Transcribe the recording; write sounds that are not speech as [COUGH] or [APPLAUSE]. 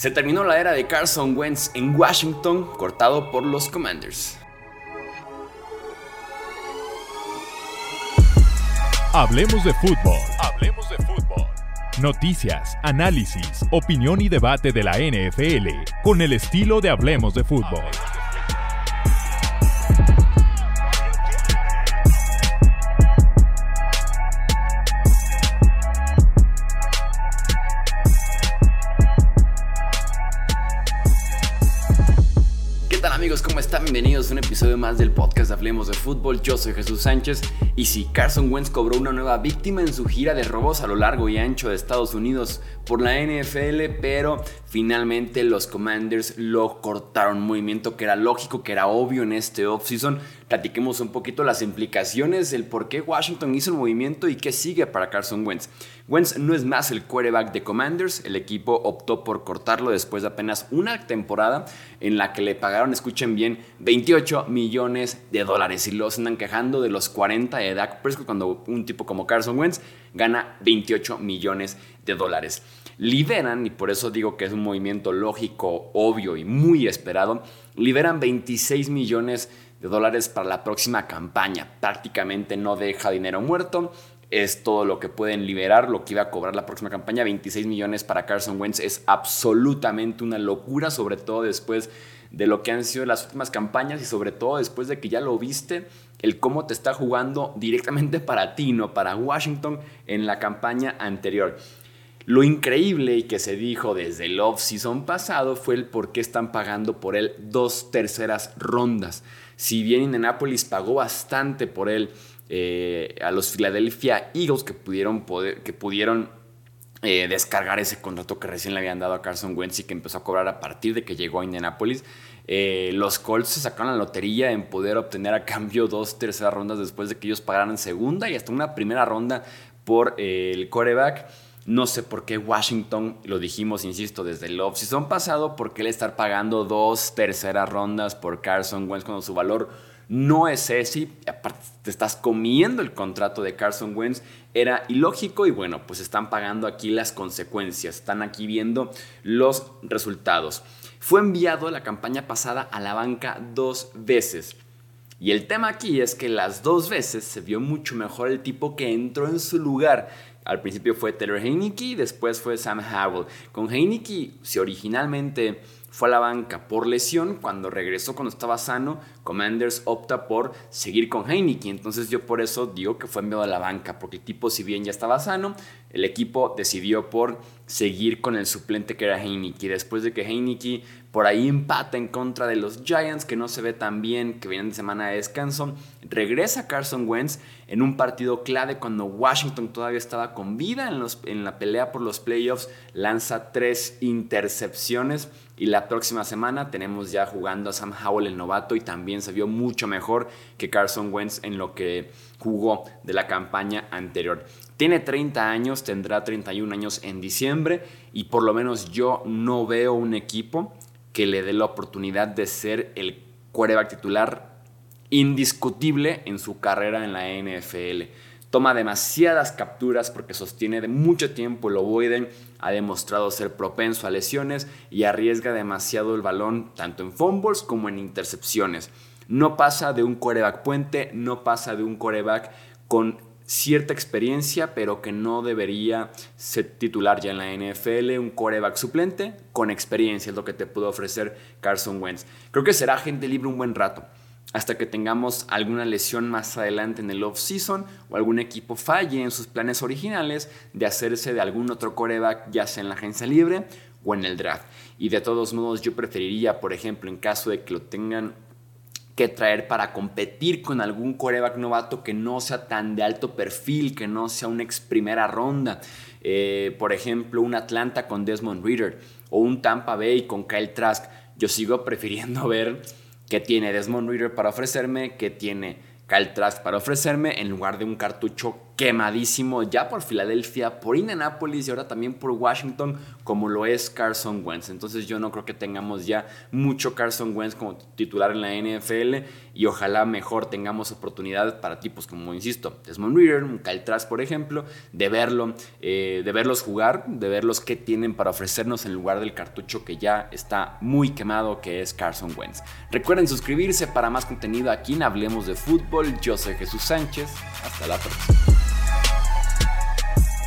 Se terminó la era de Carson Wentz en Washington, cortado por los Commanders. Hablemos de fútbol. Hablemos de fútbol. Noticias, análisis, opinión y debate de la NFL con el estilo de Hablemos de fútbol. Bienvenidos a un episodio más del podcast Hablemos de Fútbol. Yo soy Jesús Sánchez y si Carson Wentz cobró una nueva víctima en su gira de robos a lo largo y ancho de Estados Unidos por la NFL, pero finalmente los Commanders lo cortaron. movimiento que era lógico, que era obvio en este offseason. Platiquemos un poquito las implicaciones, el por qué Washington hizo el movimiento y qué sigue para Carson Wentz. Wentz no es más el quarterback de Commanders, el equipo optó por cortarlo después de apenas una temporada en la que le pagaron, escuchen bien, 28 millones de dólares y los andan quejando de los 40 de Dak Prescott cuando un tipo como Carson Wentz gana 28 millones de dólares. Liberan, y por eso digo que es un movimiento lógico, obvio y muy esperado, liberan 26 millones de dólares para la próxima campaña. Prácticamente no deja dinero muerto. Es todo lo que pueden liberar, lo que iba a cobrar la próxima campaña. 26 millones para Carson Wentz es absolutamente una locura, sobre todo después de lo que han sido las últimas campañas y sobre todo después de que ya lo viste, el cómo te está jugando directamente para ti, no para Washington en la campaña anterior. Lo increíble y que se dijo desde el off-season pasado fue el por qué están pagando por él dos terceras rondas. Si bien Indianapolis pagó bastante por él eh, a los Philadelphia Eagles que pudieron, que pudieron eh, descargar ese contrato que recién le habían dado a Carson Wentz y que empezó a cobrar a partir de que llegó a Indianapolis. Eh, los Colts se sacaron la lotería en poder obtener a cambio dos terceras rondas después de que ellos pagaran segunda y hasta una primera ronda por el coreback. No sé por qué Washington, lo dijimos, insisto, desde el off-season pasado, por qué le estar pagando dos terceras rondas por Carson Wentz cuando su valor no es ese, aparte te estás comiendo el contrato de Carson Wentz, era ilógico y bueno, pues están pagando aquí las consecuencias, están aquí viendo los resultados. Fue enviado la campaña pasada a la banca dos veces. Y el tema aquí es que las dos veces se vio mucho mejor el tipo que entró en su lugar. Al principio fue Taylor Heineke, después fue Sam Howell. Con Heineke, si originalmente fue a la banca por lesión. Cuando regresó, cuando estaba sano, Commanders opta por seguir con Heineke. Entonces yo por eso digo que fue enviado a la banca, porque el tipo si bien ya estaba sano, el equipo decidió por seguir con el suplente que era Heineke. Después de que Heineke por ahí empata en contra de los Giants, que no se ve tan bien, que vienen de semana de descanso, regresa Carson Wentz en un partido clave cuando Washington todavía estaba con vida en, los, en la pelea por los playoffs, lanza tres intercepciones y la próxima semana tenemos ya jugando a Sam Howell el novato y también se vio mucho mejor que Carson Wentz en lo que jugó de la campaña anterior. Tiene 30 años, tendrá 31 años en diciembre y por lo menos yo no veo un equipo que le dé la oportunidad de ser el quarterback titular indiscutible en su carrera en la NFL toma demasiadas capturas porque sostiene de mucho tiempo el ovoide, ha demostrado ser propenso a lesiones y arriesga demasiado el balón tanto en fumbles como en intercepciones. No pasa de un coreback puente, no pasa de un coreback con cierta experiencia, pero que no debería ser titular ya en la NFL, un coreback suplente con experiencia es lo que te puede ofrecer Carson Wentz. Creo que será gente libre un buen rato hasta que tengamos alguna lesión más adelante en el off-season o algún equipo falle en sus planes originales de hacerse de algún otro coreback, ya sea en la agencia libre o en el draft. Y de todos modos, yo preferiría, por ejemplo, en caso de que lo tengan que traer para competir con algún coreback novato que no sea tan de alto perfil, que no sea una ex primera ronda. Eh, por ejemplo, un Atlanta con Desmond Reader o un Tampa Bay con Kyle Trask. Yo sigo prefiriendo [LAUGHS] ver qué tiene Desmond Reader para ofrecerme, qué tiene Kyle Trask para ofrecerme en lugar de un cartucho quemadísimo ya por Filadelfia, por Indianapolis y ahora también por Washington, como lo es Carson Wentz. Entonces yo no creo que tengamos ya mucho Carson Wentz como titular en la NFL y ojalá mejor tengamos oportunidad para tipos como, insisto, Desmond Reader, Kyle Trask, por ejemplo, de verlo, eh, de verlos jugar, de verlos qué tienen para ofrecernos en lugar del cartucho que ya está muy quemado, que es Carson Wentz. Recuerden suscribirse para más contenido aquí en Hablemos de Fútbol. Yo soy Jesús Sánchez. Hasta la próxima.